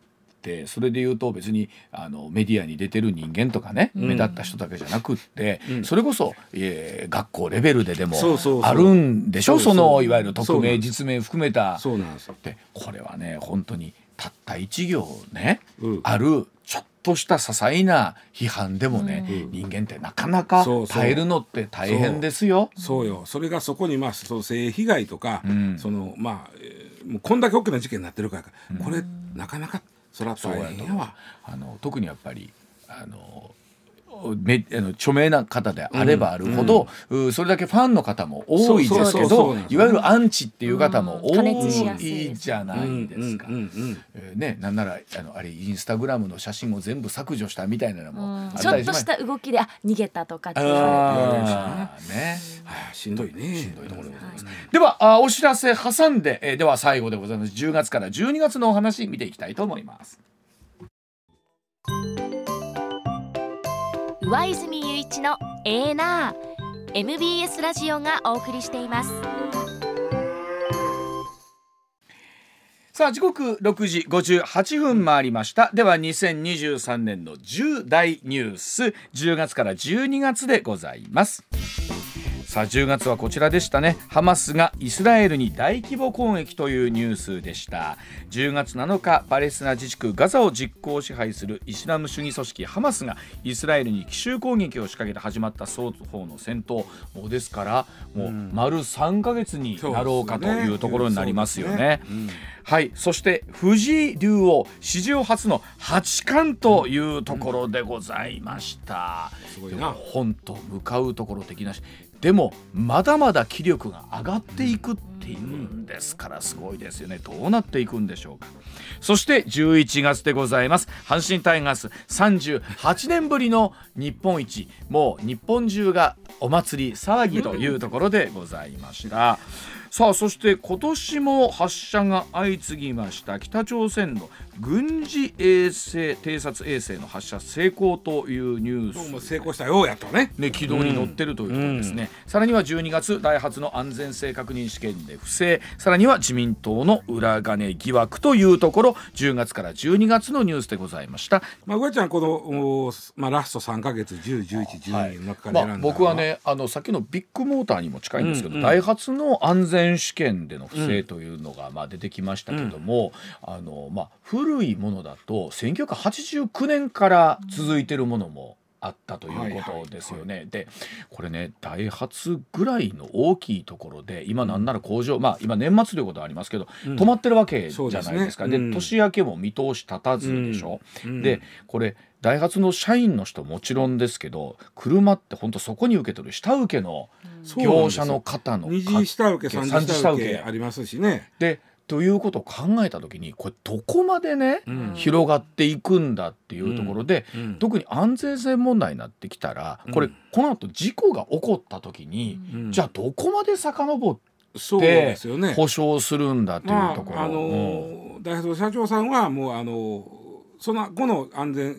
Speaker 2: てそれで言うと別にあのメディアに出てる人間とかね、目立った人だけじゃなくって、
Speaker 3: うん。
Speaker 2: それこそ、えー学校レベルででもあるんでしょ？
Speaker 3: そ
Speaker 2: のいわゆる匿名実名含めた。
Speaker 3: そうなんですよ。
Speaker 2: でこれはね本当にたった一行ね、
Speaker 3: うん。
Speaker 2: あるちょっとした些細な批判でもね、
Speaker 3: うん。
Speaker 2: 人間ってなかなか耐えるのって大変ですよ。
Speaker 3: そう。よ。それがそこにまあその性被害とか、
Speaker 2: うん。
Speaker 3: そのまあ、えーもうこんだけ大きな事件になってるから、これなかなかそれは
Speaker 2: そうやと思う
Speaker 3: 大変やわ。
Speaker 2: あの特にやっぱりあのめあの著名な方であればあるほど、うそれだけファンの方も多いですけどいわゆるアンチっていう方も多いじゃないですか。ね、なんならあのあれインスタグラムの写真を全部削除したみたいなのもあ
Speaker 4: ちょっと
Speaker 2: し
Speaker 4: た動きであ逃げたとかって言われて
Speaker 2: あーね。
Speaker 3: はあしんどいね。
Speaker 2: しんどいところでございます。ではあお知らせ挟んで、えーでは最後でございます。10月から12月のお話見ていきたいと思います。
Speaker 4: 上泉雄一のエーナー MBS ラジオがお送りしています。
Speaker 2: さあ時刻6時58分回りました。では2023年の10大ニュース。10月から12月でございます。さあ10月はこちらでしたね。ハマスがイスラエルに大規模攻撃というニュースでした。10月7日パレスチナ自治区ガザを実効支配するイスラム主義組織ハマスがイスラエルに奇襲攻撃を仕掛けて始まった双方の戦闘。ですからもう丸3ヶ月になろうかというところになりますよね。はい、そして藤井竜王史上初の八冠というところでございました。本と向かうところ的なしでもまだまだ気力が上がっていくっていうんですからすごいですよね。どうなっていくんでしょうか。そして11月でございます。阪神タイガース38年ぶりの日本一。もう日本中がお祭り騒ぎというところでございました。さあそして今年も発射が相次ぎました。北朝鮮の軍事衛星偵察衛星の発射成功というニュース
Speaker 3: も成功したようやとね。
Speaker 2: ね、軌道に乗ってるということですね、さらには12月ダイハツの安全性確認試験で不正。さらには自民党の裏金疑惑というところ。10月から12月のニュースでございました。
Speaker 3: まあ、上ちゃんこの、おまあ、ラスト3か月10、11、12の中から選んだの
Speaker 2: まあ、僕はねあのさっきのビッグモーターにも近いんですけど、
Speaker 3: うんうん。
Speaker 2: ダイハツの安全試験での不正というのがまあ出てきましたけども、あのまあ、古いものだと1989年から続いてるものもあったということですよね。でこれねダイハツぐらいの大きいところで今なんなら工場、まあ今年末ということはありますけど、
Speaker 3: うん。
Speaker 2: 止まってるわけじゃないですか。で
Speaker 3: うん。
Speaker 2: 年明けも見通し立たずでしょ。
Speaker 3: うん。
Speaker 2: でこれダイハツの社員の人もちろんですけど車って本当そこに受け取る下請けの業者の方の
Speaker 3: 二次下請け三次下請け。ありますしね。
Speaker 2: でということを考えた時にこれどこまでね、
Speaker 3: うん。
Speaker 2: 広がっていくんだっていうところで、
Speaker 3: うん。
Speaker 2: 特に安全性問題になってきたらこれ、
Speaker 3: うん。
Speaker 2: この後事故が起こった時に、
Speaker 3: うん。
Speaker 2: じゃあどこまで遡っ
Speaker 3: そう
Speaker 2: て
Speaker 3: ですよね。
Speaker 2: 保証するんだっていう
Speaker 3: ま
Speaker 2: ところ、
Speaker 3: ああの
Speaker 2: うん。
Speaker 3: 大発社長さんはもうあのその後の安全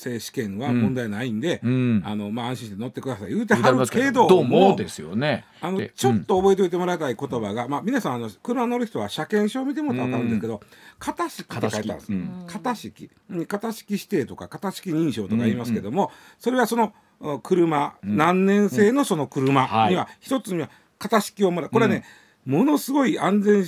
Speaker 3: 性試験は問題ないんで、
Speaker 2: うん。
Speaker 3: あのまあ安心して乗ってください。言うてはるけど
Speaker 2: どうも
Speaker 3: も
Speaker 2: ですよね。
Speaker 3: あの
Speaker 2: で
Speaker 3: ちょっと覚えておいてもらいたい言葉が、まあ皆さんあの車乗る人は車検証を見てもらったら分かるんですけど、型式って書いてあるんですよ。
Speaker 2: うん。
Speaker 3: 型式。式指定とか型式認証とか言いますけども、それはその uh, 車、何年製のその車には一つには型式をもらう。これはね、ものすごい安全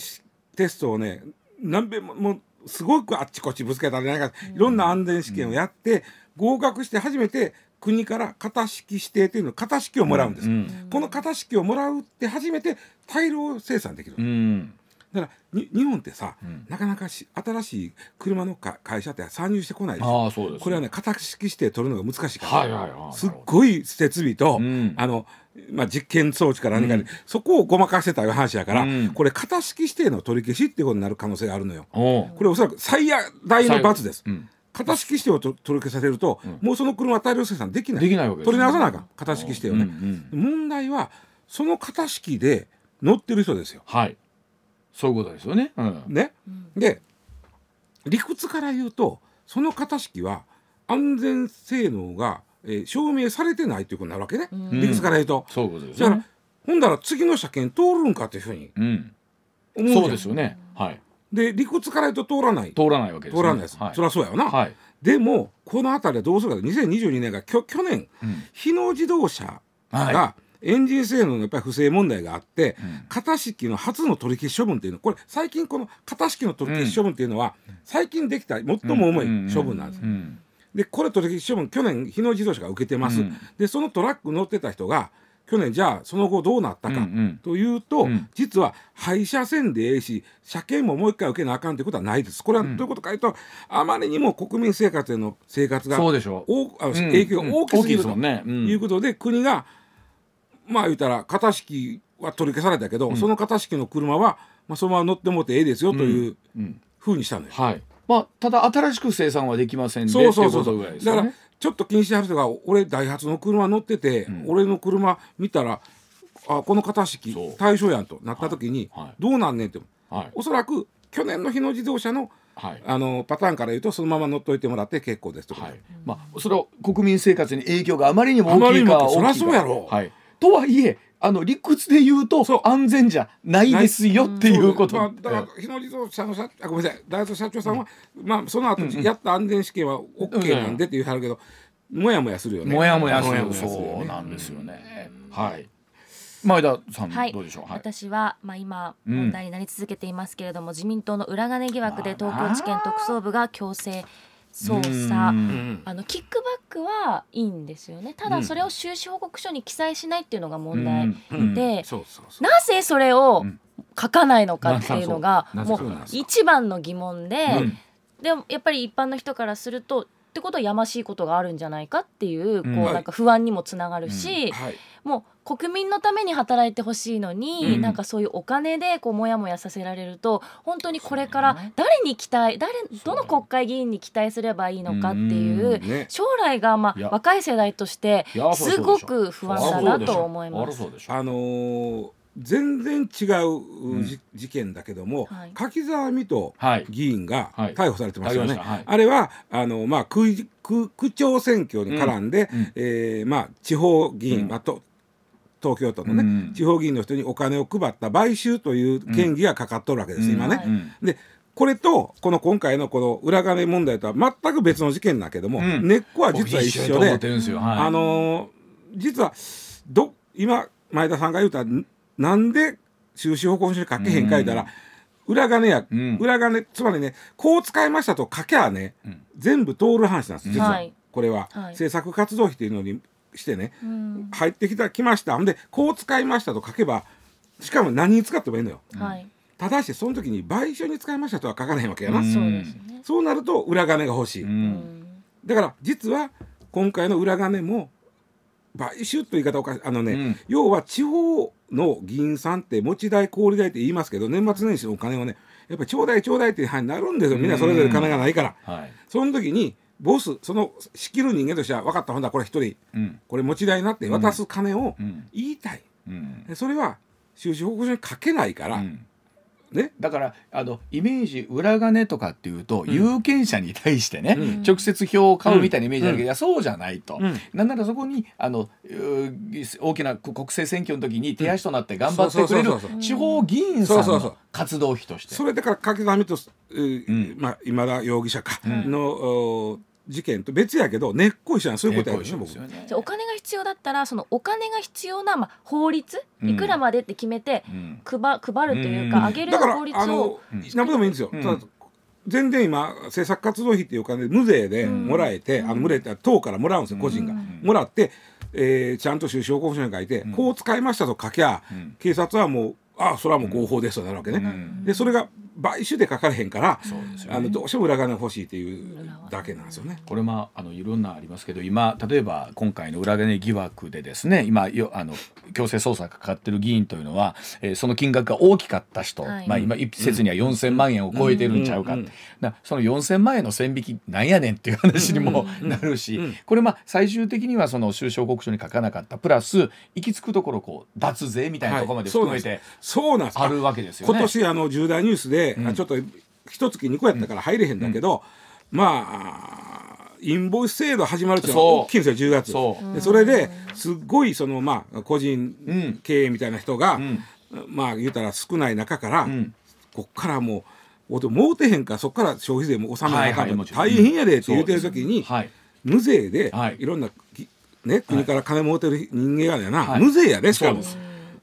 Speaker 3: テストをね何べんもすごくあっちこっちぶつけたりなんかいろんな安全試験をやって、合格して初めて国から型式指定というの型式をもらうんです、
Speaker 2: うん
Speaker 3: この型式をもらうって初めて大量生産できる、
Speaker 2: うん。
Speaker 3: だからに日本ってさ、
Speaker 2: ん。
Speaker 3: なかなかし新しい車のか会社って参入してこないでしょ。
Speaker 2: ああそうです
Speaker 3: これはね型式指定取るのが難しいから、
Speaker 2: はいはいはい。
Speaker 3: すっごい設備と、
Speaker 2: うん。
Speaker 3: あのまあ、実験装置から何かで、そこをごまかしてたいう話やから、
Speaker 2: うん。
Speaker 3: これ型式指定の取り消しっていうことになる可能性があるのよ。これおそらく最大の罰です。
Speaker 2: うん
Speaker 3: 型式指定をと取り消されると、もうその車は大量生産できない。
Speaker 2: できないわけです
Speaker 3: 取り直さなあかん。型式指定をね、
Speaker 2: うんうん
Speaker 3: 問題はその型式で乗ってる人ですよ。
Speaker 2: はい。そういうことですよね。うん。
Speaker 3: ね、で理屈から言うとその型式は安全性能が、えー証明されてないということになるわけね、理屈から言うと。
Speaker 2: そういうことです
Speaker 3: だから
Speaker 2: よね
Speaker 3: ほんだら次の車検通るんかというふうに
Speaker 2: うん。
Speaker 3: 思うじゃん。
Speaker 2: そうですよね。はい
Speaker 3: で理屈から言うと通らない。
Speaker 2: 通らないわけですね。
Speaker 3: 通らないです、
Speaker 2: はい。
Speaker 3: そりゃそうやよな、
Speaker 2: はい。
Speaker 3: でもこの辺りはどうするか2022年がきょ去年、
Speaker 2: うん
Speaker 3: 日野自動車
Speaker 2: は
Speaker 3: がエンジン性能のやっぱり不正問題があって、
Speaker 2: ん。
Speaker 3: 型式の初の取り消し処分っていうのこれ最近この型式の取り消し処分っていうのは、最近できた最も重い処分なんです、
Speaker 2: うん。
Speaker 3: でこれ取り消し処分去年日野自動車が受けてます、
Speaker 2: うん。
Speaker 3: でそのトラック乗ってた人が去年じゃあその後どうなったか、
Speaker 2: うんうん。
Speaker 3: というと、
Speaker 2: うん。
Speaker 3: 実は廃車線でええし車検ももう一回受けなあかんということはないです。これはどういうことかというと、あまりにも国民生活への生活が
Speaker 2: そうでしょう。
Speaker 3: 大あ影響が大きすぎると
Speaker 2: いうん。
Speaker 3: いうことで、国がまあ言うたら型式は取り消されたけど、その型式の車は、まあ、そのまま乗ってもってええですよという
Speaker 2: うん。
Speaker 3: ふうにしたのよ。
Speaker 2: はい。まあただ新しく生産はできませんで
Speaker 3: そうそうそう
Speaker 2: っていことぐらいですよね。
Speaker 3: だからちょっと気にしてはる人が俺ダイハツの車乗ってて、俺の車見たらあこの型式対象やんとなった時に、
Speaker 2: はい。はい。
Speaker 3: どうなんねんって
Speaker 2: はい。
Speaker 3: おそらく去年の日野自動車の
Speaker 2: はい。
Speaker 3: あのパターンから言うとそのまま乗っといてもらって結構ですと。か、
Speaker 2: はい、まあそれは国民生活に影響があまりにも大きい
Speaker 3: あまりに
Speaker 2: か大きいか
Speaker 3: もそりゃそうやろ。
Speaker 2: はい、とはいえあの理屈で言うと安全じゃないですよっていうこと、
Speaker 3: まあ、だから日野自動車の社あごめんなさい。ダイハツ社長さんは、まあその後やった安全試験は OK なんでって言うはるけど、もやもやするよね。
Speaker 2: もやもやする。
Speaker 3: もやもやするよね。
Speaker 2: そうなんですよね、はい。前田さん、
Speaker 4: はい。
Speaker 2: どうでしょう？はい。
Speaker 4: 私は、まあ、今
Speaker 2: うん。
Speaker 4: 問題になり続けていますけれども、自民党の裏金疑惑で東京地検特捜部が強制捜査
Speaker 2: うん。
Speaker 3: うん。
Speaker 4: あのキックバックはいいんですよね。ただそれを収支報告書に記載しないっていうのが問題、
Speaker 2: うん。
Speaker 4: でなぜそれを
Speaker 2: ん。
Speaker 4: 書かないのかっていうのが
Speaker 2: な
Speaker 4: もう一番の疑問で、
Speaker 2: うん。
Speaker 4: でもやっぱり一般の人からするとってことはやましいことがあるんじゃないかっていうこ
Speaker 2: う
Speaker 4: なんか不安にもつながるし、
Speaker 3: はい。
Speaker 4: もう国民のために働いてほしいのに、
Speaker 2: うん。
Speaker 4: なんかそういうお金でこうモヤモヤさせられると本当にこれから誰に期待誰どの国会議員に期待すればいいのかっていう将来がまあ若い世代としてすごく不安だなと思います。
Speaker 3: あのー全然違う、じ事件だけども、
Speaker 4: はい。
Speaker 3: 柿沢水戸
Speaker 2: はい。
Speaker 3: 議員が
Speaker 2: はい。
Speaker 3: 逮捕されてますよね。
Speaker 2: ありました。はい。
Speaker 3: あれはあの、まあ、区区区長選挙に絡んで、
Speaker 2: うん。うん。
Speaker 3: えーまあ、地方議員、
Speaker 2: うん
Speaker 3: まあ、と東京都のね、
Speaker 2: うん。
Speaker 3: 地方議員の人にお金を配った買収という権利がかかっとるわけです、
Speaker 2: うん。
Speaker 3: 今ね。
Speaker 4: はい
Speaker 2: うん。
Speaker 3: でこれとこの今回のこの裏金問題とは全く別の事件だけども、
Speaker 2: うん。
Speaker 3: 根っこは実は一緒で
Speaker 2: 僕と思ってるんですよ。はい。
Speaker 3: あのー実はど今前田さんが言うたんなんで収支報告書に書けへん書いたら、裏金や、
Speaker 2: うん。
Speaker 3: 裏金つまりねこう使いましたと書けばね、
Speaker 2: ん。
Speaker 3: 全部通る話なんです実は、
Speaker 4: はい。
Speaker 3: これは、
Speaker 4: はい。
Speaker 3: 制作活動費っていうのにしてね
Speaker 4: うん。
Speaker 3: 入ってきたきました。ほんでこう使いましたと書けばしかも何に使ってもいいのよ。
Speaker 4: はい、
Speaker 3: ただしその時に賠償に使いましたとは書かないわけやな、
Speaker 2: うん。
Speaker 4: そうですね。
Speaker 3: そうなると裏金が欲しい、だから実は今回の裏金も買収という言い方おかしいあのね、
Speaker 2: うん。
Speaker 3: 要は地方の議員さんって持ち代小売代って言いますけど年末年始のお金をねやっぱりちょうだいちょうだいっていう範囲になるんですよ。みんなそれぞれ金がないから、
Speaker 2: はい。
Speaker 3: その時にボスその仕切る人間としては分かったほんだこれ一人
Speaker 2: うん。
Speaker 3: これ持ち代になって渡す金を
Speaker 2: うん。
Speaker 3: 言いたい、
Speaker 2: うん。
Speaker 3: でそれは収支報告書に書けないから、
Speaker 2: うん
Speaker 3: ね。
Speaker 2: だからあのイメージ裏金とかっていうと、有権者に対してね、
Speaker 3: うん。
Speaker 2: 直接票を買うみたいなイメージだけど、いやそうじゃないと、
Speaker 3: うん。
Speaker 2: なんならそこにあの大きな国政選挙の時に手足となって頑張ってくれる地方議員さんの活動費として。
Speaker 3: それだから柿沢水戸、えー
Speaker 2: うん。
Speaker 3: まあ、今田容疑者か
Speaker 2: うん。
Speaker 3: の、お事件と別やけど根っこ一緒なん。そういうことや
Speaker 2: ですよね。
Speaker 4: じゃあお金が必要だったらそのお金が必要な、まあ、法律
Speaker 2: うん。
Speaker 4: いくらまでって決めて
Speaker 2: うん。
Speaker 4: 配配るという
Speaker 2: うん。
Speaker 4: か、上げる
Speaker 3: だから
Speaker 4: 法律
Speaker 3: あの
Speaker 4: を
Speaker 2: うん。
Speaker 3: なんぼでもいいんですよ、
Speaker 2: うん。
Speaker 3: ただ全然今制作活動費っていうお金無税でもらえて、あの無税って党からもらうんですよ個人が、もらって、えーちゃんと収支報告書に書いて、こう使いましたと書きゃ、警察はもうあそれはもう合法ですとなるわけね、でそれが買収で書かれへんからあのどうしても裏金欲しいっていうだけなんですよね。
Speaker 2: これまああのいろんなありますけど今例えば今回の裏金疑惑でですね今よあの強制捜査がかかってる議員というのは、えーその金額が大きかった人、
Speaker 4: はい。
Speaker 2: まあ今一説には4,000万円を超えてるんちゃうか、なその4,000万円の線引きなんやねんっていう話にもなるし、これまあ最終的にはその収支報告書に書かなかった。プラス行き着くところこう脱税みたいなところまで含めて
Speaker 3: そうなんです。
Speaker 2: あるわけですよね。
Speaker 3: 今年あの重大ニュースで、あちょっと一月2個やったから入れへんだけど、まあインボイス制度始まるっていうの大きいんですよ10月。
Speaker 2: そう。
Speaker 3: でそれですっごいそのまあ個人経営みたいな人が、
Speaker 2: ん。
Speaker 3: まあ言うたら少ない中から、
Speaker 2: ん。
Speaker 3: こっからもうもうてへんからそっから消費税も納めなあかんと
Speaker 2: はいはいもちろん。
Speaker 3: 大変やでって言うてる時に、
Speaker 2: はい。
Speaker 3: 無税で、
Speaker 2: はい。
Speaker 3: い、ろんなきね、国から金もうてる人間がやな、
Speaker 2: はい。
Speaker 3: 無税やでしかも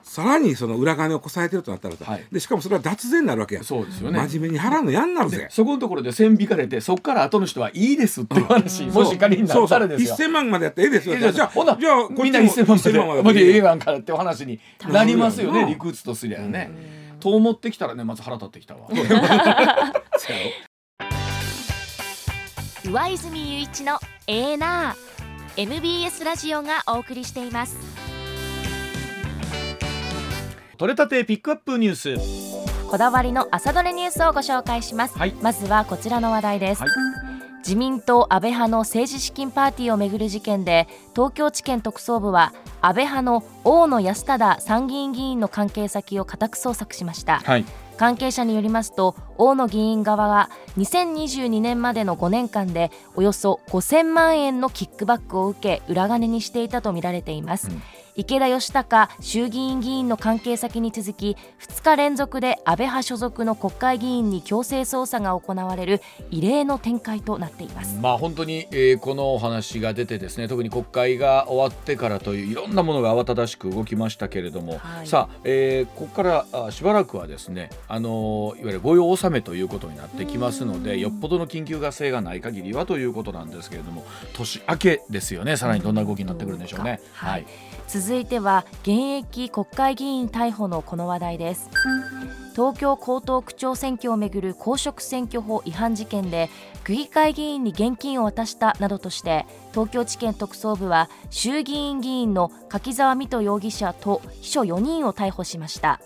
Speaker 3: さらにその裏金をこさえてるとなったら、
Speaker 2: はい。
Speaker 3: でしかもそれは脱税になるわけや。
Speaker 2: そうですよね。
Speaker 3: 真面目に払うのやんなるぜ。
Speaker 2: そこのところで線引かれてそこから後の人はいいですっていう話、もし仮になったらですよ。
Speaker 3: そうそう。1000万までやってええですよ。じゃあ
Speaker 2: ほな
Speaker 3: じゃあ
Speaker 2: みんな1000万まで
Speaker 3: 1000
Speaker 2: まで。ええ
Speaker 3: や
Speaker 2: やんからってお話になりますよね
Speaker 3: うん。
Speaker 2: 理屈とすりゃね。と思ってきたらねまず腹立ってきたわ。
Speaker 5: 上泉雄一のエーナー MBS ラジオがお送りしています
Speaker 1: 取れたてピックアップニュース。
Speaker 4: こだわりの朝どれニュースをご紹介します、
Speaker 2: はい。
Speaker 4: まずはこちらの話題です、
Speaker 2: はい。
Speaker 4: 自民党安倍派の政治資金パーティーをめぐる事件で東京地検特捜部は安倍派の大野安忠参議院議員の関係先を家宅捜索しました、
Speaker 2: はい。
Speaker 4: 関係者によりますと大野議員側は2022年までの5年間でおよそ5000万円のキックバックを受け裏金にしていたとみられています、
Speaker 2: うん
Speaker 4: 池田義孝衆議院議員の関係先に続き2日連続で安倍派所属の国会議員に強制捜査が行われる異例の展開となっています。
Speaker 2: まあ本当に、えーこのお話が出てですね特に国会が終わってからといういろんなものが慌ただしく動きましたけれども、
Speaker 4: はい。
Speaker 2: さあ、えーここからあしばらくはですねあのーいわゆる御用納めということになってきますのでよっぽどの緊急が性がない限りはということなんですけれども年明けですよねさらにどんな動きになってくるんでしょうね。
Speaker 4: はい。
Speaker 2: はい
Speaker 4: 続いては現役国会議員逮捕のこの話題です。東京江東区長選挙をめぐる公職選挙法違反事件で区議会議員に現金を渡したなどとして東京地検特捜部は衆議院議員の柿沢水戸容疑者と秘書4人を逮捕しました。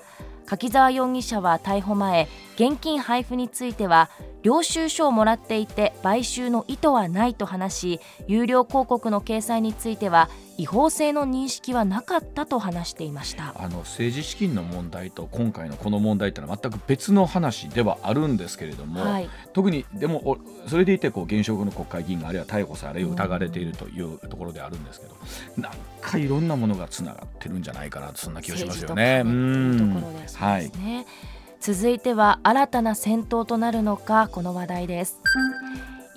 Speaker 4: 柿沢容疑者は逮捕前現金配布については領収書をもらっていて買収の意図はないと話し有料広告の掲載については違法性の認識はなかったと話していました。
Speaker 2: あの政治資金の問題と今回のこの問題ってのは全く別の話ではあるんですけれども、
Speaker 4: はい。
Speaker 2: 特にでもおそれでいてこう現職の国会議員があるいは逮捕され疑われているというところであるんですけどなんかいろんなものがつながってるんじゃないかなそんな気がしますよね。
Speaker 4: 政治というところでそう
Speaker 2: はい
Speaker 4: ですね、続いては新たな戦闘となるのかこの話題です。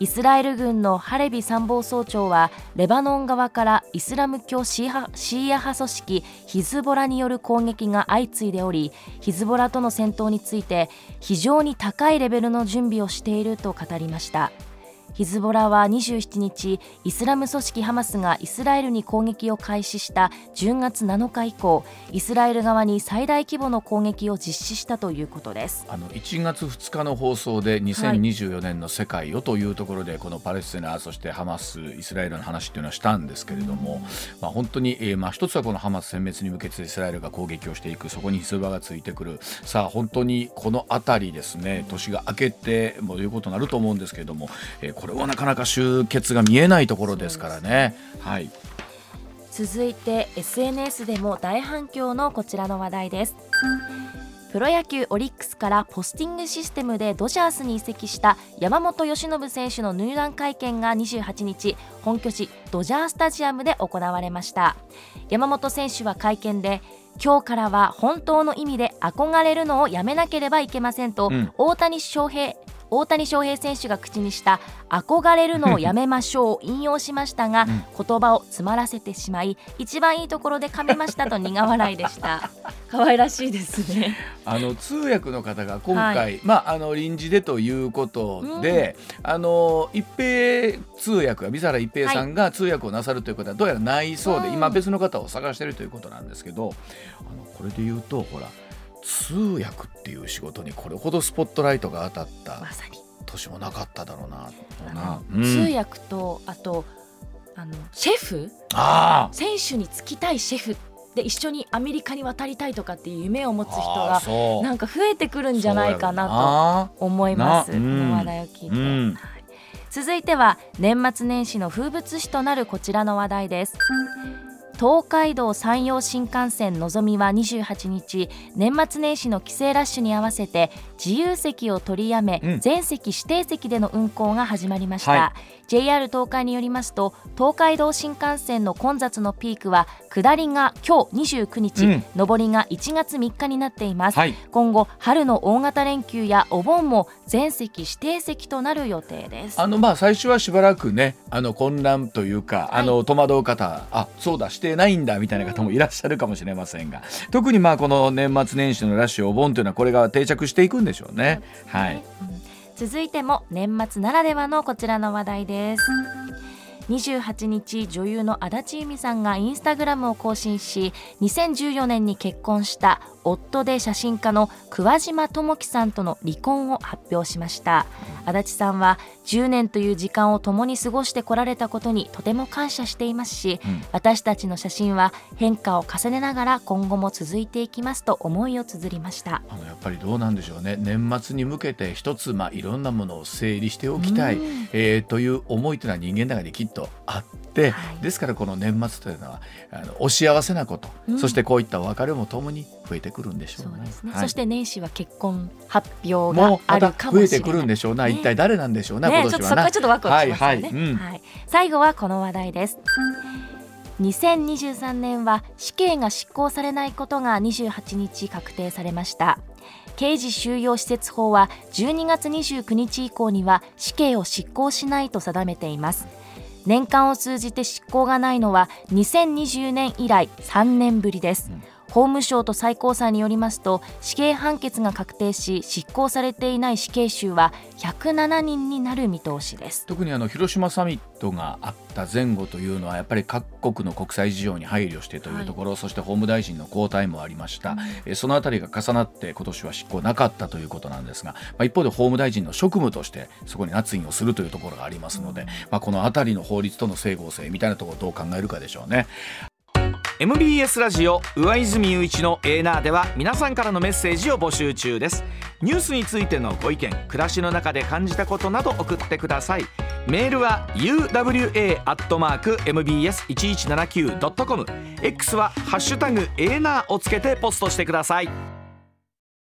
Speaker 4: イスラエル軍のハレビ参謀総長はレバノン側からイスラム教シーハシーア派組織ヒズボラによる攻撃が相次いでおりヒズボラとの戦闘について非常に高いレベルの準備をしていると語りました。ヒズボラは27日イスラム組織ハマスがイスラエルに攻撃を開始した10月7日以降イスラエル側に最大規模の攻撃を実施したということです。
Speaker 2: あの1月2日の放送で2024年の世界をというところでこのパレスチナそしてハマスイスラエルの話っていうのはしたんですけれども、まあ、本当に、えーまあ、一つはこのハマス殲滅に向けてイスラエルが攻撃をしていくそこにヒズボラがついてくる。さあ本当にこの辺りですね年が明けてもういうことになると思うんですけれども、えーこれはなかなか終結が見えないところですからね。はい。
Speaker 4: 続いて SNS でも大反響のこちらの話題です。プロ野球オリックスからポスティングシステムでドジャースに移籍した山本由伸選手の入団会見が28日本拠地ドジャースタジアムで行われました。山本選手は会見で今日からは本当の意味で憧れるのをやめなければいけませんと、
Speaker 2: うん。
Speaker 4: 大谷翔平大谷翔平選手が口にした憧れるのをやめましょうを引用しましたが、言葉を詰まらせてしまい一番いいところで噛みましたと苦笑いでした。可愛らしいですね。
Speaker 2: あの通訳の方が今回、まああの臨時でということで、あの一平通訳が水原一平さんが通訳をなさるということはどうやらないそうで、
Speaker 4: うん。
Speaker 2: 今別の方を探しているということなんですけど、あのこれで言うとほら通訳っていう仕事にこれほどスポットライトが当たった
Speaker 4: まさに。
Speaker 2: 年もなかっただろうな。
Speaker 4: あ
Speaker 2: な
Speaker 4: の
Speaker 2: うん。
Speaker 4: 通訳とあとあのシェフ？
Speaker 2: あ
Speaker 4: 選手につきたいシェフで一緒にアメリカに渡りたいとかっていう夢を持つ人
Speaker 2: あ
Speaker 4: がなんか増えてくるんじゃないかな
Speaker 2: な。
Speaker 4: と思います。この話題を聞いて、
Speaker 2: うん。
Speaker 4: はい。続いては年末年始の風物詩となるこちらの話題です。東海道山陽新幹線のぞみは28日年末年始の帰省ラッシュに合わせて自由席を取りやめ、
Speaker 2: うん。
Speaker 4: 全席指定席での運行が始まりました、
Speaker 2: は
Speaker 4: JR 東海によりますと東海道新幹線の混雑のピークは下りが今日29日、
Speaker 2: うん。
Speaker 4: 上りが1月3日になっています、
Speaker 2: はい。
Speaker 4: 今後春の大型連休やお盆も全席指定席となる予定です。
Speaker 2: あのまあ最初はしばらくねあの混乱というか、
Speaker 4: はい。
Speaker 2: あの戸惑う方あそうだしてないんだみたいな方もいらっしゃるかもしれませんが特にまあこの年末年始のラッシュお盆というのはこれが定着していくんでしょうね。はい、
Speaker 4: うん。続いても年末ならではのこちらの話題です。28日女優の足立由美さんがインスタグラムを更新し2014年に結婚した夫で写真家の桑島智樹さんとの離婚を発表しました。足立さんは10年という時間を共に過ごしてこられたことにとても感謝していますし、
Speaker 2: うん。
Speaker 4: 私たちの写真は変化を重ねながら今後も続いていきますと思いを綴りました。
Speaker 2: あのやっぱりどうなんでしょうね。年末に向けて一つ、まあ、いろんなものを整理しておきたい、
Speaker 4: うん。
Speaker 2: えーという思いというのは人間の中にきっとあって、
Speaker 4: はい。
Speaker 2: ですからこの年末というのはあのお幸せなこと、
Speaker 4: うん。
Speaker 2: そしてこういったお別れもともに増えてくるんでしょうね。
Speaker 4: そうですね、
Speaker 2: はい。
Speaker 4: そして年始は結婚発表があるかもしれない。
Speaker 2: 増えてくるんでしょうな、
Speaker 4: ね
Speaker 2: 一体誰なんでしょうな、
Speaker 4: ね。
Speaker 2: 今年はな。
Speaker 4: ちょっとそこはちょっとワクワクしますよね、
Speaker 2: はいはい。うん。
Speaker 4: はい。最後はこの話題です。2023年は死刑が執行されないことが28日確定されました。刑事収容施設法は12月29日以降には死刑を執行しないと定めています。年間を通じて執行がないのは2020年以来3年ぶりです、法務省と最高裁によりますと死刑判決が確定し執行されていない死刑囚は107人になる見通しです。
Speaker 2: 特にあの広島サミットがあった前後というのはやっぱり各国の国際事情に配慮してというところ、そして法務大臣の交代もありました、えーそのあたりが重なって今年は執行なかったということなんですが、まあ、一方で法務大臣の職務としてそこに捺印をするというところがありますので、まあ、このあたりの法律との整合性みたいなところをどう考えるかでしょうね。
Speaker 1: MBS ラジオ上泉雄一のエーナーでは皆さんからのメッセージを募集中です。ニュースについてのご意見暮らしの中で感じたことなど送ってください。メールは uwa.mbs1179.com X は「ハッシュタグエーナー」をつけてポストしてください。